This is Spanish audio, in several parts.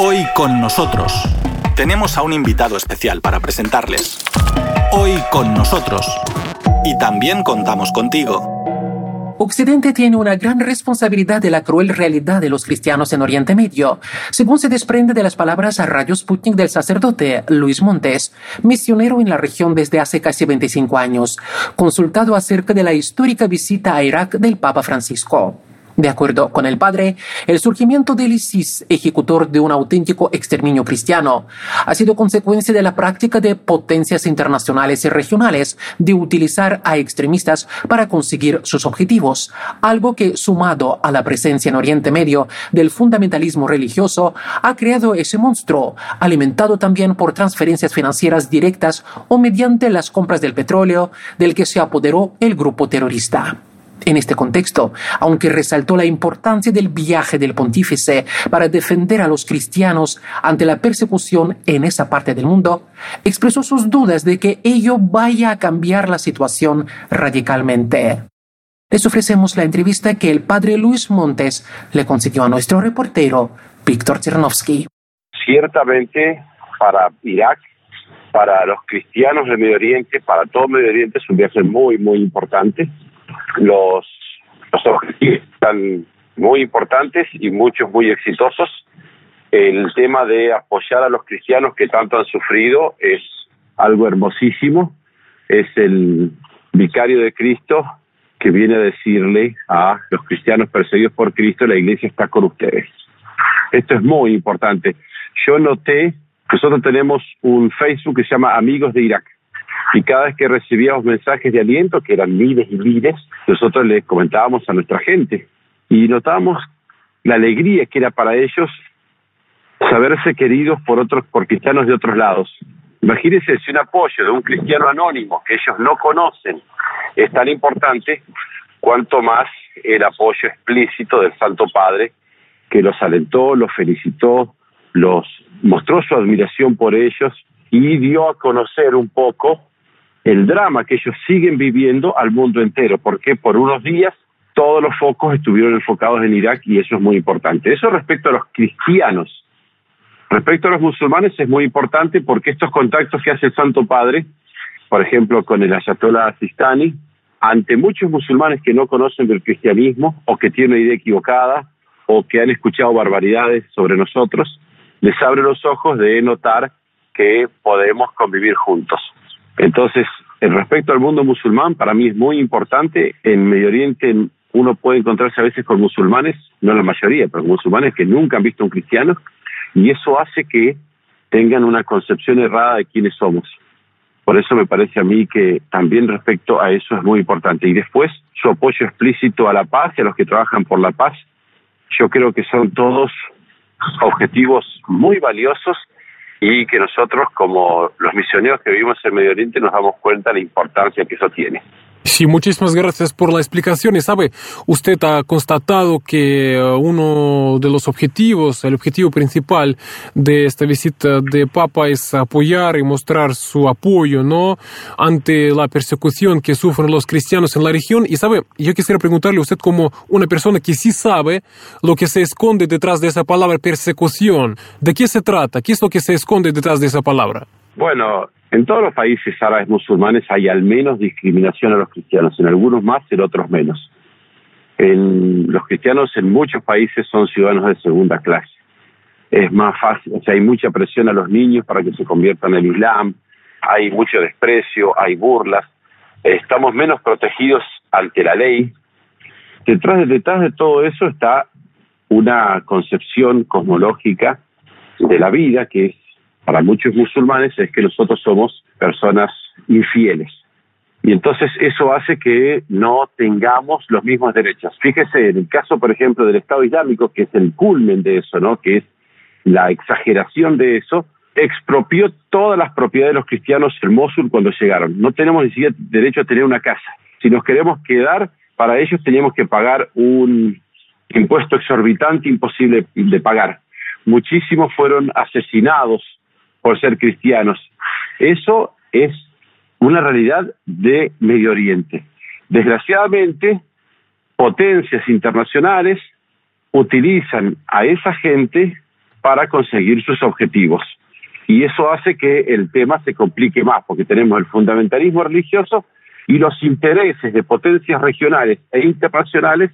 Hoy con nosotros tenemos a un invitado especial para presentarles. Hoy con nosotros. Y también contamos contigo. Occidente tiene una gran responsabilidad de la cruel realidad de los cristianos en Oriente Medio, según se desprende de las palabras a Radio Sputnik del sacerdote Luis Montes, misionero en la región desde hace casi 25 años, consultado acerca de la histórica visita a Irak del Papa Francisco. De acuerdo con el padre, el surgimiento del ISIS, ejecutor de un auténtico exterminio cristiano, ha sido consecuencia de la práctica de potencias internacionales y regionales de utilizar a extremistas para conseguir sus objetivos, algo que, sumado a la presencia en Oriente Medio del fundamentalismo religioso, ha creado ese monstruo, alimentado también por transferencias financieras directas o mediante las compras del petróleo, del que se apoderó el grupo terrorista. En este contexto, aunque resaltó la importancia del viaje del pontífice para defender a los cristianos ante la persecución en esa parte del mundo, expresó sus dudas de que ello vaya a cambiar la situación radicalmente. Les ofrecemos la entrevista que el padre Luis Montes le consiguió a nuestro reportero, Víctor Chernovsky. Ciertamente, para Irak, para los cristianos del Medio Oriente, para todo Medio Oriente es un viaje muy, muy importante los, los objetivos están muy importantes y muchos muy exitosos. El tema de apoyar a los cristianos que tanto han sufrido es algo hermosísimo. Es el vicario de Cristo que viene a decirle a los cristianos perseguidos por Cristo, la iglesia está con ustedes. Esto es muy importante. Yo noté, nosotros tenemos un Facebook que se llama Amigos de Irak y cada vez que recibíamos mensajes de aliento, que eran miles y miles, nosotros les comentábamos a nuestra gente y notábamos la alegría que era para ellos saberse queridos por otros, por cristianos de otros lados. Imagínense si un apoyo de un cristiano anónimo que ellos no conocen es tan importante, cuanto más el apoyo explícito del Santo Padre que los alentó, los felicitó, los mostró su admiración por ellos y dio a conocer un poco el drama que ellos siguen viviendo al mundo entero, porque por unos días todos los focos estuvieron enfocados en Irak y eso es muy importante. Eso respecto a los cristianos. Respecto a los musulmanes es muy importante porque estos contactos que hace el Santo Padre, por ejemplo con el Ayatollah Sistani, ante muchos musulmanes que no conocen del cristianismo o que tienen una idea equivocada o que han escuchado barbaridades sobre nosotros, les abre los ojos de notar que podemos convivir juntos. Entonces, respecto al mundo musulmán, para mí es muy importante. En Medio Oriente uno puede encontrarse a veces con musulmanes, no la mayoría, pero musulmanes que nunca han visto a un cristiano, y eso hace que tengan una concepción errada de quiénes somos. Por eso me parece a mí que también respecto a eso es muy importante. Y después, su apoyo explícito a la paz y a los que trabajan por la paz, yo creo que son todos objetivos muy valiosos y que nosotros como los misioneros que vivimos en Medio Oriente nos damos cuenta de la importancia que eso tiene. Sí, muchísimas gracias por la explicación. Y sabe, usted ha constatado que eh, uno de los objetivos, el objetivo principal de esta visita de Papa es apoyar y mostrar su apoyo, ¿no? Ante la persecución que sufren los cristianos en la región. Y sabe, yo quisiera preguntarle a usted como una persona que sí sabe lo que se esconde detrás de esa palabra persecución. ¿De qué se trata? ¿Qué es lo que se esconde detrás de esa palabra? Bueno, en todos los países árabes musulmanes hay al menos discriminación a los cristianos, en algunos más, en otros menos. En, los cristianos en muchos países son ciudadanos de segunda clase. Es más fácil, o sea, hay mucha presión a los niños para que se conviertan el Islam, hay mucho desprecio, hay burlas, estamos menos protegidos ante la ley. Detrás, detrás de todo eso está una concepción cosmológica de la vida que es para muchos musulmanes es que nosotros somos personas infieles. Y entonces eso hace que no tengamos los mismos derechos. Fíjese, en el caso, por ejemplo, del Estado Islámico, que es el culmen de eso, ¿no? que es la exageración de eso, expropió todas las propiedades de los cristianos en Mosul cuando llegaron. No tenemos ni siquiera derecho a tener una casa. Si nos queremos quedar, para ellos teníamos que pagar un impuesto exorbitante imposible de pagar. Muchísimos fueron asesinados por ser cristianos. Eso es una realidad de Medio Oriente. Desgraciadamente, potencias internacionales utilizan a esa gente para conseguir sus objetivos. Y eso hace que el tema se complique más, porque tenemos el fundamentalismo religioso y los intereses de potencias regionales e internacionales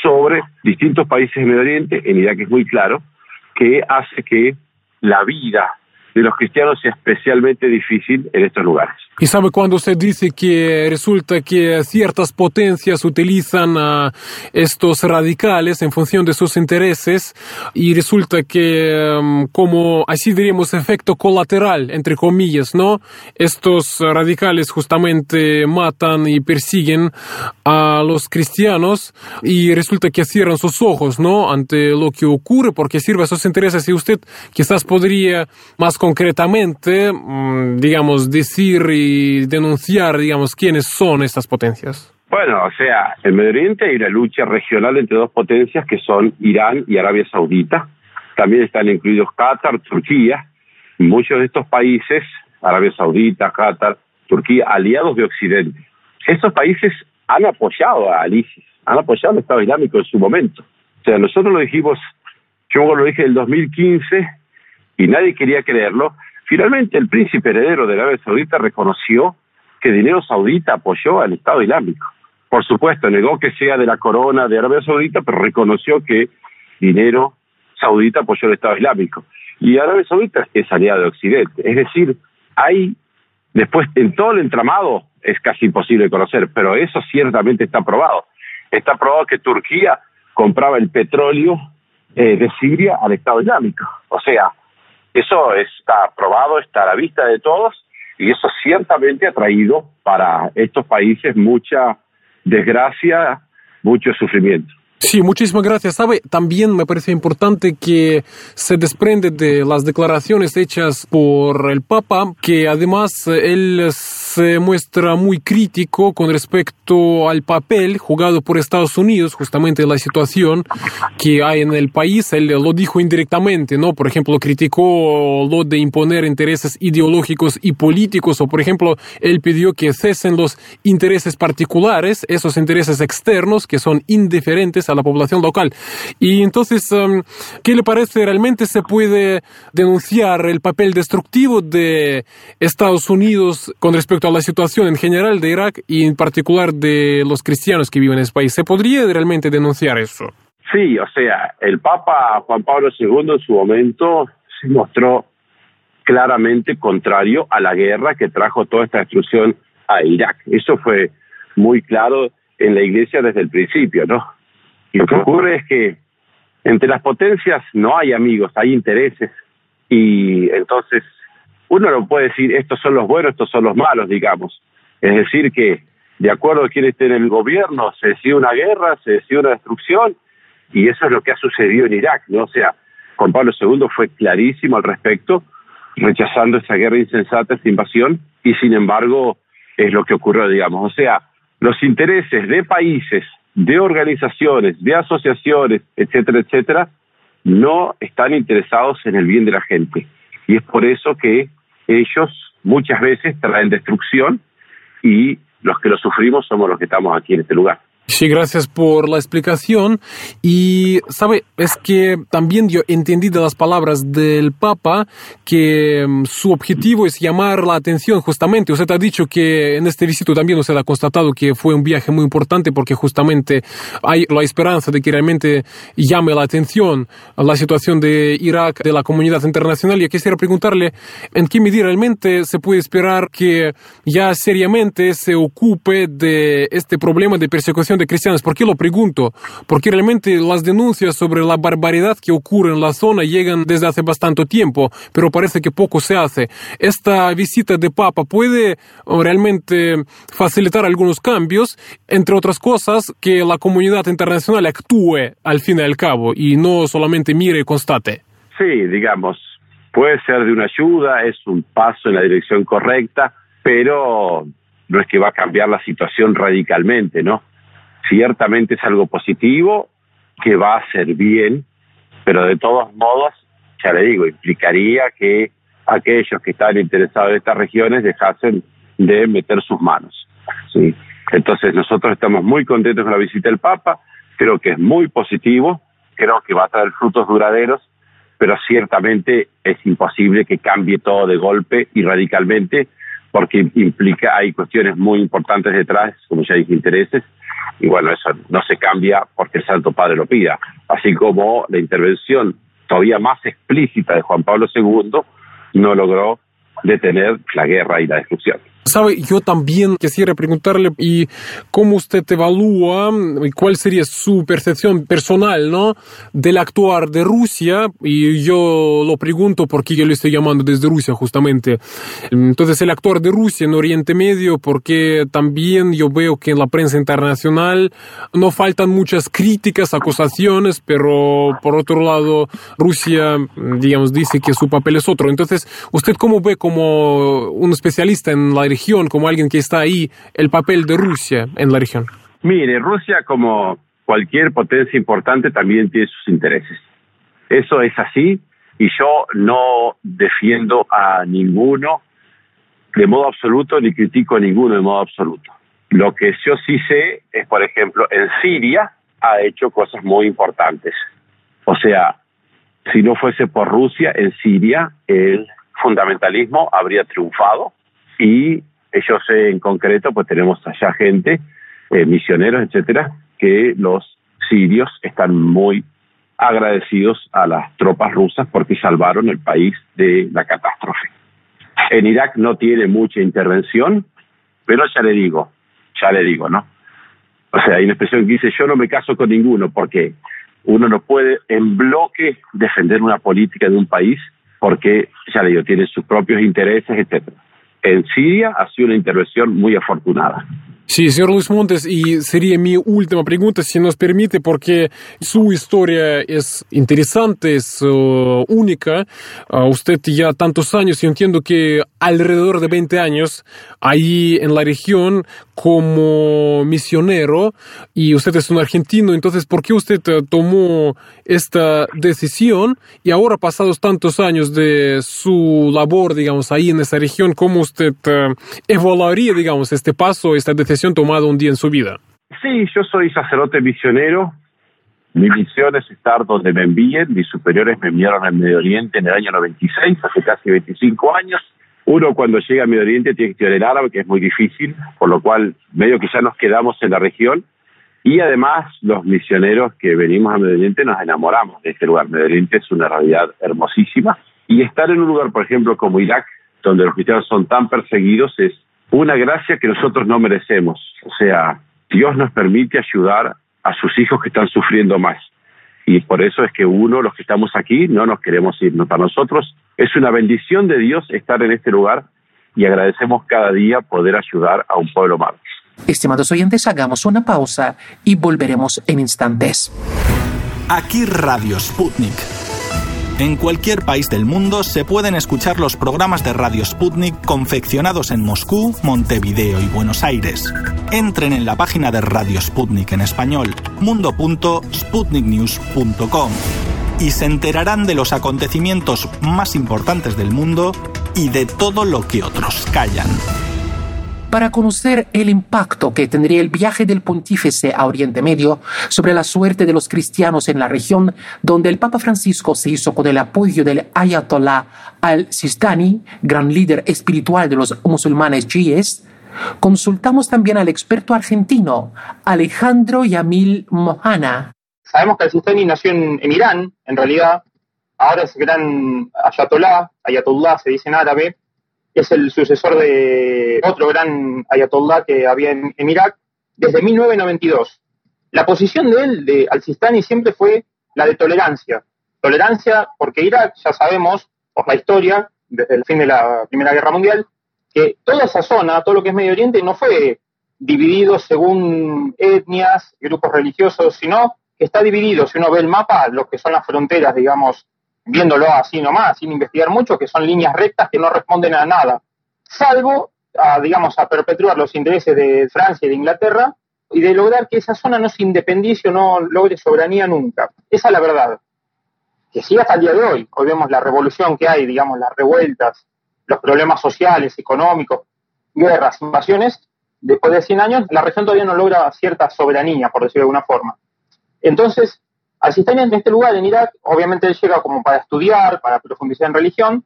sobre distintos países del Medio Oriente, en Irak es muy claro, que hace que la vida de los cristianos es especialmente difícil en estos lugares. Y sabe cuando usted dice que resulta que ciertas potencias utilizan a estos radicales en función de sus intereses y resulta que um, como así diríamos efecto colateral entre comillas, ¿no? Estos radicales justamente matan y persiguen a los cristianos y resulta que cierran sus ojos, ¿no? Ante lo que ocurre porque sirve a sus intereses y usted quizás podría más concretamente, mm, digamos, decir y denunciar, digamos, quiénes son estas potencias? Bueno, o sea, en Medio Oriente hay una lucha regional entre dos potencias que son Irán y Arabia Saudita. También están incluidos Qatar, Turquía. Muchos de estos países, Arabia Saudita, Qatar, Turquía, aliados de Occidente. Estos países han apoyado a ISIS, han apoyado al Estado Islámico en su momento. O sea, nosotros lo dijimos, yo lo dije en el 2015 y nadie quería creerlo. Finalmente, el príncipe heredero de Arabia Saudita reconoció que dinero saudita apoyó al Estado Islámico. Por supuesto, negó que sea de la corona de Arabia Saudita, pero reconoció que dinero saudita apoyó al Estado Islámico. Y Arabia Saudita es aliado de Occidente. Es decir, hay, después, en todo el entramado es casi imposible conocer, pero eso ciertamente está probado. Está probado que Turquía compraba el petróleo eh, de Siria al Estado Islámico. O sea, eso está probado, está a la vista de todos y eso ciertamente ha traído para estos países mucha desgracia, mucho sufrimiento. Sí, muchísimas gracias. Sabe, también me parece importante que se desprende de las declaraciones hechas por el Papa, que además él se muestra muy crítico con respecto al papel jugado por Estados Unidos, justamente la situación que hay en el país. Él lo dijo indirectamente, ¿no? Por ejemplo, criticó lo de imponer intereses ideológicos y políticos, o por ejemplo, él pidió que cesen los intereses particulares, esos intereses externos que son indiferentes a la población local. Y entonces, um, ¿qué le parece? ¿Realmente se puede denunciar el papel destructivo de Estados Unidos con respecto a la situación en general de Irak y en particular de los cristianos que viven en ese país? ¿Se podría realmente denunciar eso? Sí, o sea, el Papa Juan Pablo II en su momento se mostró claramente contrario a la guerra que trajo toda esta destrucción a Irak. Eso fue muy claro en la iglesia desde el principio, ¿no? Y lo que ocurre es que entre las potencias no hay amigos, hay intereses. Y entonces uno no puede decir estos son los buenos, estos son los malos, digamos. Es decir, que de acuerdo a quién esté en el gobierno, se decide una guerra, se decide una destrucción, y eso es lo que ha sucedido en Irak, ¿no? O sea, Juan Pablo II fue clarísimo al respecto, rechazando esa guerra insensata, esa invasión, y sin embargo es lo que ocurrió, digamos. O sea, los intereses de países de organizaciones, de asociaciones, etcétera, etcétera, no están interesados en el bien de la gente. Y es por eso que ellos muchas veces traen destrucción y los que lo sufrimos somos los que estamos aquí en este lugar. Sí, gracias por la explicación. Y, ¿sabe? Es que también yo entendí de las palabras del Papa que mm, su objetivo es llamar la atención justamente. Usted ha dicho que en este visito también usted ha constatado que fue un viaje muy importante porque justamente hay la esperanza de que realmente llame la atención a la situación de Irak, de la comunidad internacional. Y quisiera preguntarle en qué medida realmente se puede esperar que ya seriamente se ocupe de este problema de persecución de cristianos. ¿Por qué lo pregunto? Porque realmente las denuncias sobre la barbaridad que ocurre en la zona llegan desde hace bastante tiempo, pero parece que poco se hace. Esta visita de Papa puede realmente facilitar algunos cambios, entre otras cosas, que la comunidad internacional actúe al fin y al cabo y no solamente mire y constate. Sí, digamos, puede ser de una ayuda, es un paso en la dirección correcta, pero no es que va a cambiar la situación radicalmente, ¿no? Ciertamente es algo positivo que va a ser bien, pero de todos modos, ya le digo, implicaría que aquellos que están interesados en estas regiones dejasen de meter sus manos. ¿sí? Entonces nosotros estamos muy contentos con la visita del Papa, creo que es muy positivo, creo que va a traer frutos duraderos pero ciertamente es imposible que cambie todo de golpe y radicalmente, porque implica, hay cuestiones muy importantes detrás, como ya dije, intereses, y bueno, eso no se cambia porque el Santo Padre lo pida, así como la intervención todavía más explícita de Juan Pablo II no logró detener la guerra y la destrucción. Sabe, yo también quisiera preguntarle y cómo usted evalúa y cuál sería su percepción personal, ¿no? Del actuar de Rusia y yo lo pregunto porque yo le estoy llamando desde Rusia justamente. Entonces, el actuar de Rusia en Oriente Medio, porque también yo veo que en la prensa internacional no faltan muchas críticas, acusaciones, pero por otro lado, Rusia, digamos, dice que su papel es otro. Entonces, ¿usted cómo ve como un especialista en la como alguien que está ahí, el papel de Rusia en la región? Mire, Rusia como cualquier potencia importante también tiene sus intereses. Eso es así y yo no defiendo a ninguno de modo absoluto ni critico a ninguno de modo absoluto. Lo que yo sí sé es, por ejemplo, en Siria ha hecho cosas muy importantes. O sea, si no fuese por Rusia, en Siria el fundamentalismo habría triunfado y ellos en concreto, pues tenemos allá gente, eh, misioneros, etcétera, que los sirios están muy agradecidos a las tropas rusas porque salvaron el país de la catástrofe. En Irak no tiene mucha intervención, pero ya le digo, ya le digo, ¿no? O sea, hay una expresión que dice, yo no me caso con ninguno, porque uno no puede en bloque defender una política de un país, porque, ya le digo, tiene sus propios intereses, etcétera en Siria ha sido una intervención muy afortunada. Sí, señor Luis Montes, y sería mi última pregunta, si nos permite, porque su historia es interesante, es uh, única. Uh, usted ya tantos años, yo entiendo que alrededor de 20 años ahí en la región como misionero, y usted es un argentino, entonces, ¿por qué usted uh, tomó esta decisión? Y ahora, pasados tantos años de su labor, digamos, ahí en esa región, ¿cómo usted evaluaría, digamos, este paso, esta decisión? Tomado un día en su vida? Sí, yo soy sacerdote misionero. Mi misión es estar donde me envíen. Mis superiores me enviaron al Medio Oriente en el año 96, hace casi 25 años. Uno cuando llega al Medio Oriente tiene que estudiar el árabe, que es muy difícil, por lo cual medio que ya nos quedamos en la región. Y además los misioneros que venimos al Medio Oriente nos enamoramos de este lugar. Medio Oriente es una realidad hermosísima. Y estar en un lugar, por ejemplo, como Irak, donde los cristianos son tan perseguidos, es una gracia que nosotros no merecemos. O sea, Dios nos permite ayudar a sus hijos que están sufriendo más. Y por eso es que uno, los que estamos aquí, no nos queremos irnos. Para nosotros es una bendición de Dios estar en este lugar y agradecemos cada día poder ayudar a un pueblo más. Estimados oyentes, hagamos una pausa y volveremos en instantes. Aquí Radio Sputnik en cualquier país del mundo se pueden escuchar los programas de Radio Sputnik confeccionados en Moscú, Montevideo y Buenos Aires. Entren en la página de Radio Sputnik en español, mundo.sputniknews.com, y se enterarán de los acontecimientos más importantes del mundo y de todo lo que otros callan para conocer el impacto que tendría el viaje del pontífice a Oriente Medio sobre la suerte de los cristianos en la región, donde el Papa Francisco se hizo con el apoyo del Ayatollah al-Sistani, gran líder espiritual de los musulmanes chiíes, consultamos también al experto argentino Alejandro Yamil Mohana. Sabemos que el Sistani nació en, en Irán, en realidad, ahora es gran Ayatollah, Ayatollah se dice en árabe, es el sucesor de otro gran ayatollah que había en, Irak, desde 1992. La posición de él, de al-Sistani, siempre fue la de tolerancia. Tolerancia porque Irak, ya sabemos, por la historia, desde el fin de la Primera Guerra Mundial, que toda esa zona, todo lo que es Medio Oriente, no fue dividido según etnias, grupos religiosos, sino que está dividido, si uno ve el mapa, lo que son las fronteras, digamos, viéndolo así nomás, sin investigar mucho, que son líneas rectas que no responden a nada, salvo, a, digamos, a perpetuar los intereses de Francia y de Inglaterra y de lograr que esa zona no se independice o no logre soberanía nunca. Esa es la verdad. Que sigue hasta el día de hoy. Hoy vemos la revolución que hay, digamos, las revueltas, los problemas sociales, económicos, guerras, invasiones. Después de 100 años, la región todavía no logra cierta soberanía, por decirlo de alguna forma. Entonces, Al Sistani en este lugar, en Irak, obviamente él llega como para estudiar, para profundizar en religión,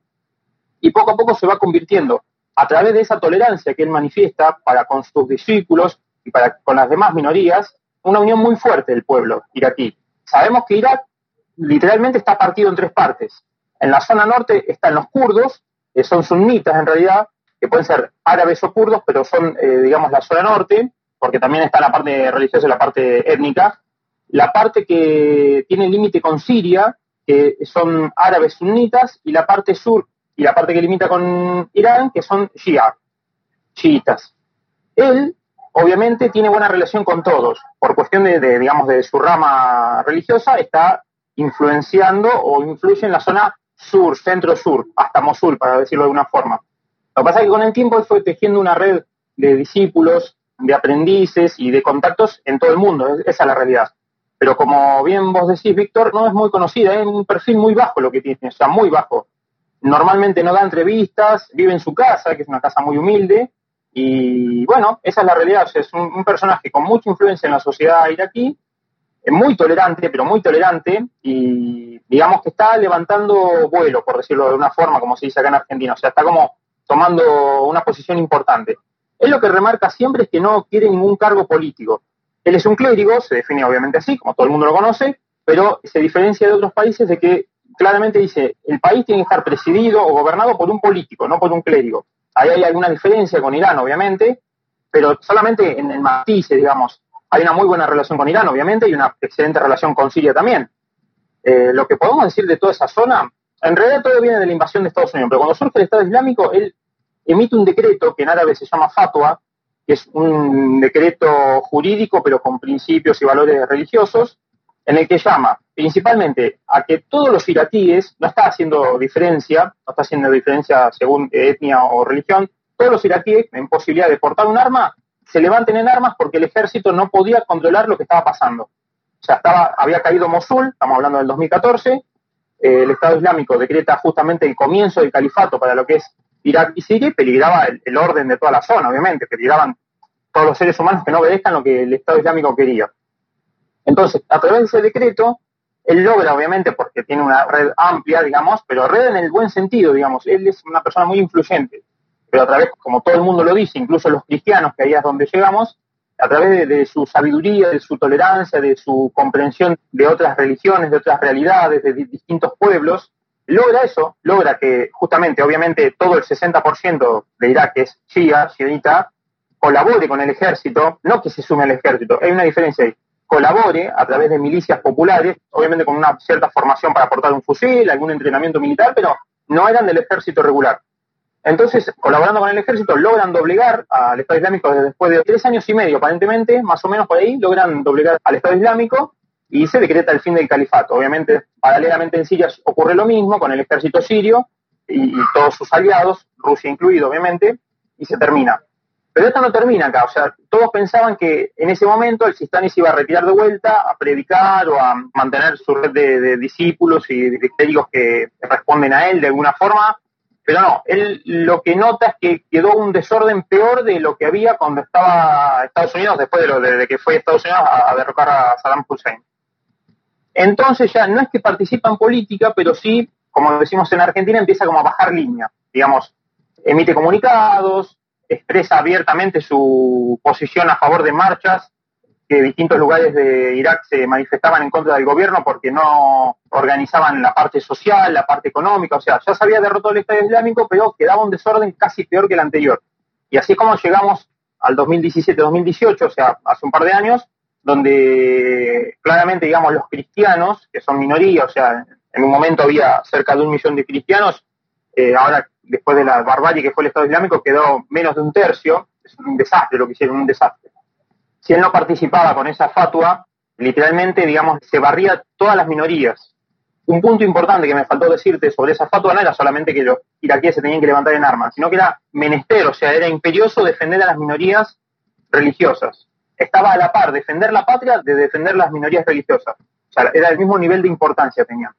y poco a poco se va convirtiendo a través de esa tolerancia que él manifiesta para con sus discípulos y para con las demás minorías, una unión muy fuerte del pueblo iraquí. Sabemos que Irak literalmente está partido en tres partes. En la zona norte están los kurdos, que son sunitas en realidad, que pueden ser árabes o kurdos, pero son, eh, digamos, la zona norte, porque también está la parte religiosa y la parte étnica. La parte que tiene límite con Siria, que son árabes sunitas, y la parte sur y la parte que limita con Irán, que son shia, chiitas. Él, obviamente, tiene buena relación con todos. Por cuestión de, digamos, de su rama religiosa, está influenciando o influye en la zona sur, centro-sur, hasta Mosul, para decirlo de alguna forma. Lo que pasa es que con el tiempo él fue tejiendo una red de discípulos, de aprendices y de contactos en todo el mundo. Esa es la realidad. Pero como bien vos decís, Víctor, no es muy conocida, es un perfil muy bajo lo que tiene, o sea, muy bajo normalmente no da entrevistas, vive en su casa, que es una casa muy humilde, y bueno, esa es la realidad, es un, personaje con mucha influencia en la sociedad iraquí, muy tolerante, pero muy tolerante, y digamos que está levantando vuelo, por decirlo de una forma, como se dice acá en Argentina, o sea, está como tomando una posición importante. Él lo que remarca siempre es que no quiere ningún cargo político. Él es un clérigo, se define obviamente así, como todo el mundo lo conoce, pero se diferencia de otros países de que claramente dice, el país tiene que estar presidido o gobernado por un político, no por un clérigo. Ahí hay alguna diferencia con Irán, obviamente, pero solamente en el matices, digamos, hay una muy buena relación con Irán, obviamente, y una excelente relación con Siria también. Eh, lo que podemos decir de toda esa zona, en realidad todo viene de la invasión de Estados Unidos, pero cuando surge el Estado Islámico, él emite un decreto que en árabe se llama fatwa, que es un decreto jurídico, pero con principios y valores religiosos, en el que llama principalmente a que todos los iraquíes, no está haciendo diferencia, no está haciendo diferencia según etnia o religión, todos los iraquíes en posibilidad de portar un arma se levanten en armas porque el ejército no podía controlar lo que estaba pasando. O sea, estaba, había caído Mosul, estamos hablando del 2014, eh, el Estado Islámico decreta justamente el comienzo del califato para lo que es Irak y Siria peligraba el, el orden de toda la zona, obviamente, peligraban todos los seres humanos que no obedezcan lo que el Estado Islámico quería. Entonces, a través de ese decreto, él logra, obviamente, porque tiene una red amplia, digamos, pero red en el buen sentido, digamos, él es una persona muy influyente, pero a través, como todo el mundo lo dice, incluso los cristianos, que ahí es donde llegamos, a través de, su sabiduría, de su tolerancia, de su comprensión de otras religiones, de otras realidades, de distintos pueblos, logra eso, logra que justamente, obviamente, todo el 60% de Irak es shia, shiita, colabore con el ejército, no que se sume al ejército, hay una diferencia ahí colabore a través de milicias populares, obviamente con una cierta formación para portar un fusil, algún entrenamiento militar, pero no eran del ejército regular. Entonces, colaborando con el ejército, logran doblegar al Estado Islámico después de tres años y medio, aparentemente, más o menos por ahí, logran doblegar al Estado Islámico y se decreta el fin del califato. Obviamente, paralelamente en Siria ocurre lo mismo con el ejército sirio y, y todos sus aliados, Rusia incluido, obviamente, y se termina. Pero esto no termina acá, o sea, todos pensaban que en ese momento el Sistani se iba a retirar de vuelta a predicar o a mantener su red de, discípulos y de clérigos que responden a él de alguna forma, pero no, él lo que nota es que quedó un desorden peor de lo que había cuando estaba Estados Unidos, después de, lo, de, que fue Estados Unidos a, derrocar a Saddam Hussein. Entonces ya no es que participa en política, pero sí, como decimos en Argentina, empieza como a bajar línea, digamos, emite comunicados, expresa abiertamente su posición a favor de marchas que distintos lugares de Irak se manifestaban en contra del gobierno porque no organizaban la parte social, la parte económica, o sea, ya se había derrotado el Estado Islámico, pero quedaba un desorden casi peor que el anterior. Y así es como llegamos al 2017-2018, o sea, hace un par de años, donde claramente, digamos, los cristianos, que son minoría, o sea, en un momento había cerca de un millón de cristianos, eh, ahora después de la barbarie que fue el Estado Islámico, quedó menos de un tercio. Es un desastre lo que hicieron, un desastre. Si él no participaba con esa fatua, literalmente, digamos, se barría todas las minorías. Un punto importante que me faltó decirte sobre esa fatua no era solamente que los iraquíes se tenían que levantar en armas, sino que era menester, o sea, era imperioso defender a las minorías religiosas. Estaba a la par defender la patria de defender las minorías religiosas. O sea, era el mismo nivel de importancia tenía.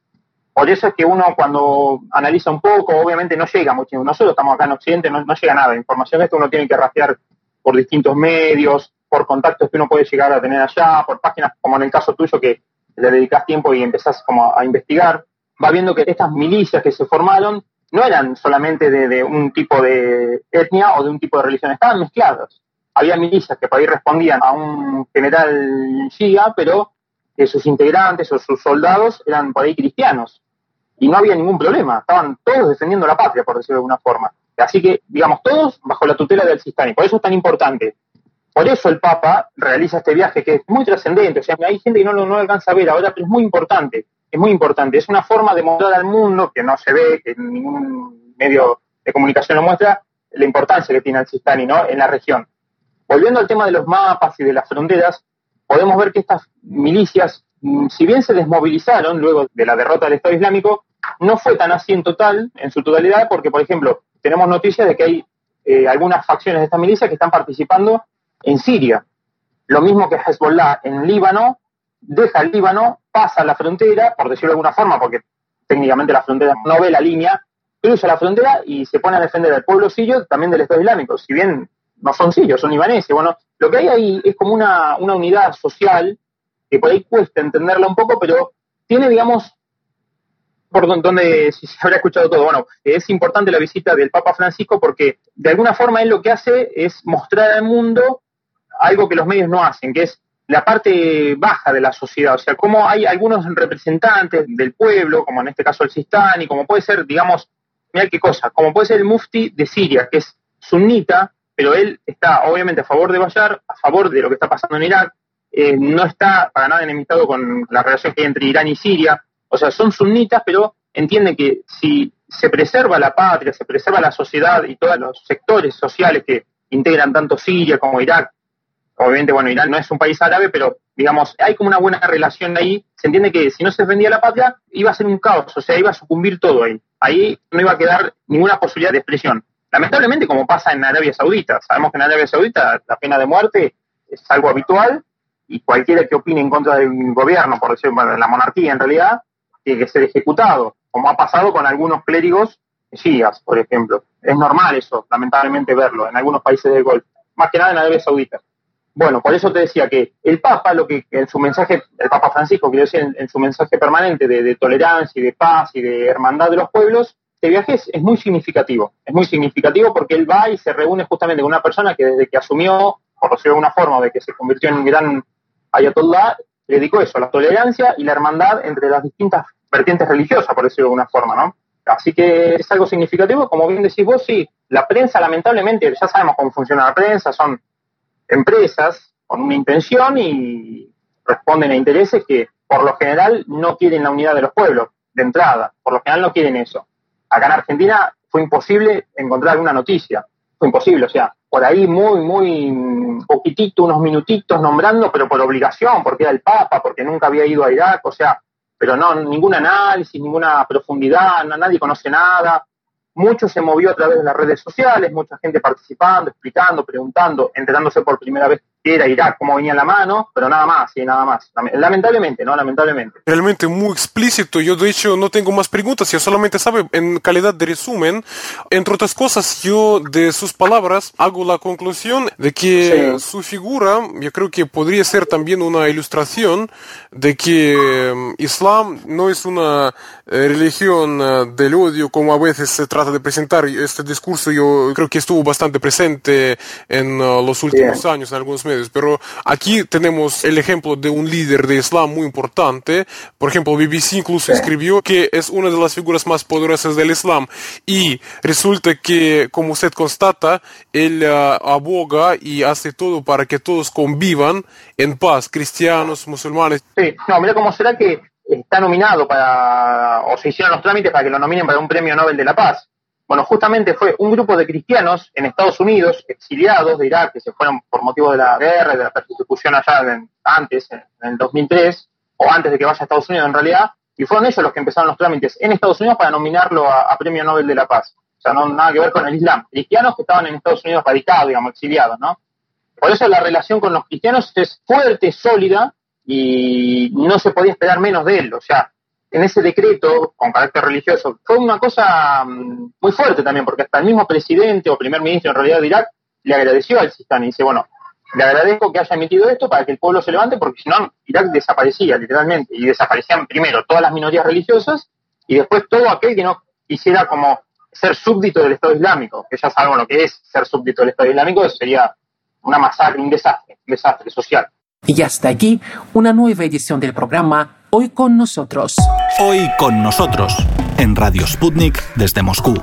Por eso es que uno cuando analiza un poco, obviamente no llega mucho. Nosotros estamos acá en Occidente, no, llega nada. Información esto uno tiene que rastrear por distintos medios, por contactos que uno puede llegar a tener allá, por páginas como en el caso tuyo que le dedicas tiempo y empezás como a investigar, va viendo que estas milicias que se formaron no eran solamente de, un tipo de etnia o de un tipo de religión, estaban mezclados. Había milicias que por ahí respondían a un general shia, pero que sus integrantes o sus soldados eran por ahí cristianos. Y no había ningún problema, estaban todos defendiendo la patria, por decirlo de alguna forma. Así que, digamos, todos bajo la tutela del Sistani. Por eso es tan importante. Por eso el Papa realiza este viaje que es muy trascendente. O sea, hay gente que no lo no alcanza a ver ahora, pero es muy importante. Es muy importante. Es una forma de mostrar al mundo que no se ve, que ningún medio de comunicación lo muestra, la importancia que tiene el Sistani ¿no? en la región. Volviendo al tema de los mapas y de las fronteras, podemos ver que estas milicias, mm, si bien se desmovilizaron luego de la derrota del Estado Islámico, no fue tan así en total, en su totalidad, porque, por ejemplo, tenemos noticias de que hay eh, algunas facciones de esta milicia que están participando en Siria. Lo mismo que Hezbollah en Líbano, deja el Líbano, pasa la frontera, por decirlo de alguna forma, porque técnicamente la frontera no ve la línea, cruza la frontera y se pone a defender al pueblo sirio, también del Estado Islámico. Si bien no son sirios, son libaneses. Bueno, lo que hay ahí es como una, una unidad social que por ahí cuesta entenderla un poco, pero tiene, digamos, por donde se habrá escuchado todo. Bueno, es importante la visita del Papa Francisco porque de alguna forma él lo que hace es mostrar al mundo algo que los medios no hacen, que es la parte baja de la sociedad, o sea, cómo hay algunos representantes del pueblo, como en este caso el Sistani, como puede ser, digamos, mira qué cosa, como puede ser el mufti de Siria, que es sunnita, pero él está obviamente a favor de Bayar, a favor de lo que está pasando en Irak, eh, no está para nada enemistado con la relación que hay entre Irán y Siria, o sea, son sunitas, pero entienden que si se preserva la patria, se preserva la sociedad y todos los sectores sociales que integran tanto Siria como Irak, obviamente, bueno, Irán no es un país árabe, pero digamos, hay como una buena relación ahí, se entiende que si no se defendía la patria, iba a ser un caos, o sea, iba a sucumbir todo ahí. Ahí no iba a quedar ninguna posibilidad de expresión. Lamentablemente, como pasa en Arabia Saudita, sabemos que en Arabia Saudita la pena de muerte es algo habitual y cualquiera que opine en contra del gobierno, por decir, bueno, de la monarquía en realidad, tiene que ser ejecutado, como ha pasado con algunos clérigos shias, por ejemplo. Es normal eso, lamentablemente, verlo en algunos países del Golfo, más que nada en Arabia Saudita. Bueno, por eso te decía que el Papa, lo que en su mensaje, el Papa Francisco, quiero decir, en, su mensaje permanente de, tolerancia y de paz y de hermandad de los pueblos, este viaje es, muy significativo. Es muy significativo porque él va y se reúne justamente con una persona que desde que asumió, por decirlo de alguna forma, de que se convirtió en un gran ayatollah, le dedicó eso, la tolerancia y la hermandad entre las distintas vertientes religiosas, por decirlo de alguna forma, ¿no? Así que es algo significativo, como bien decís vos, sí, la prensa lamentablemente, ya sabemos cómo funciona la prensa, son empresas con una intención y responden a intereses que por lo general no quieren la unidad de los pueblos, de entrada, por lo general no quieren eso. Acá en Argentina fue imposible encontrar alguna noticia, fue imposible, o sea, por ahí muy, muy poquitito, unos minutitos nombrando, pero por obligación, porque era el Papa, porque nunca había ido a Irak, o sea, pero no, ningún análisis, ninguna profundidad, nadie conoce nada. Mucho se movió a través de las redes sociales, mucha gente participando, explicando, preguntando, enterándose por primera vez qué era Irak, cómo venía la mano, pero nada más, y nada más. Lamentablemente, ¿no? Lamentablemente. Realmente muy explícito. Yo, de hecho, no tengo más preguntas. Yo solamente sabe, en calidad de resumen, entre otras cosas, yo de sus palabras hago la conclusión de que su figura, yo creo que podría ser también una ilustración de que mm, Islam no es una eh, religión eh, del odio como a veces se trata de presentar. Este discurso yo creo que estuvo bastante presente en uh, los últimos años en algunos medios, pero aquí tenemos el ejemplo de un líder de Islam muy importante. Por ejemplo, BBC incluso escribió que es una de las figuras más poderosas del Islam y resulta que, como usted constata, él uh, aboga y hace todo para que todos convivan en paz, cristianos, musulmanes. Sí, no, mira cómo será que está nominado para, o se hicieron los trámites para que lo nominen para un premio Nobel de la Paz. Bueno, justamente fue un grupo de cristianos en Estados Unidos, exiliados de Irak, que se fueron por motivo de la guerra y de la persecución allá antes, en, el 2003, o antes de que vaya a Estados Unidos en realidad, y fueron ellos los que empezaron los trámites en Estados Unidos para nominarlo a, Premio Nobel de la Paz. O sea, no nada que ver con el Islam. Cristianos que estaban en Estados Unidos radicados, digamos, exiliados, ¿no? Por eso la relación con los cristianos es fuerte, sólida, y no se podía esperar menos de él. O sea, en ese decreto con carácter religioso fue una cosa mm, muy fuerte también, porque hasta el mismo presidente o primer ministro en realidad de Irak le agradeció al Sistani y dice, bueno, le agradezco que haya emitido esto para que el pueblo se levante, porque si no, Irak desaparecía literalmente, y desaparecían primero todas las minorías religiosas y después todo aquel que no quisiera como ser súbdito del Estado Islámico, que ya sabemos lo que es ser súbdito del Estado Islámico, eso sería una masacre, un desastre, un desastre social. Y hasta aquí una nueva edición del programa Hoy con nosotros. Hoy con nosotros, en Radio Sputnik desde Moscú.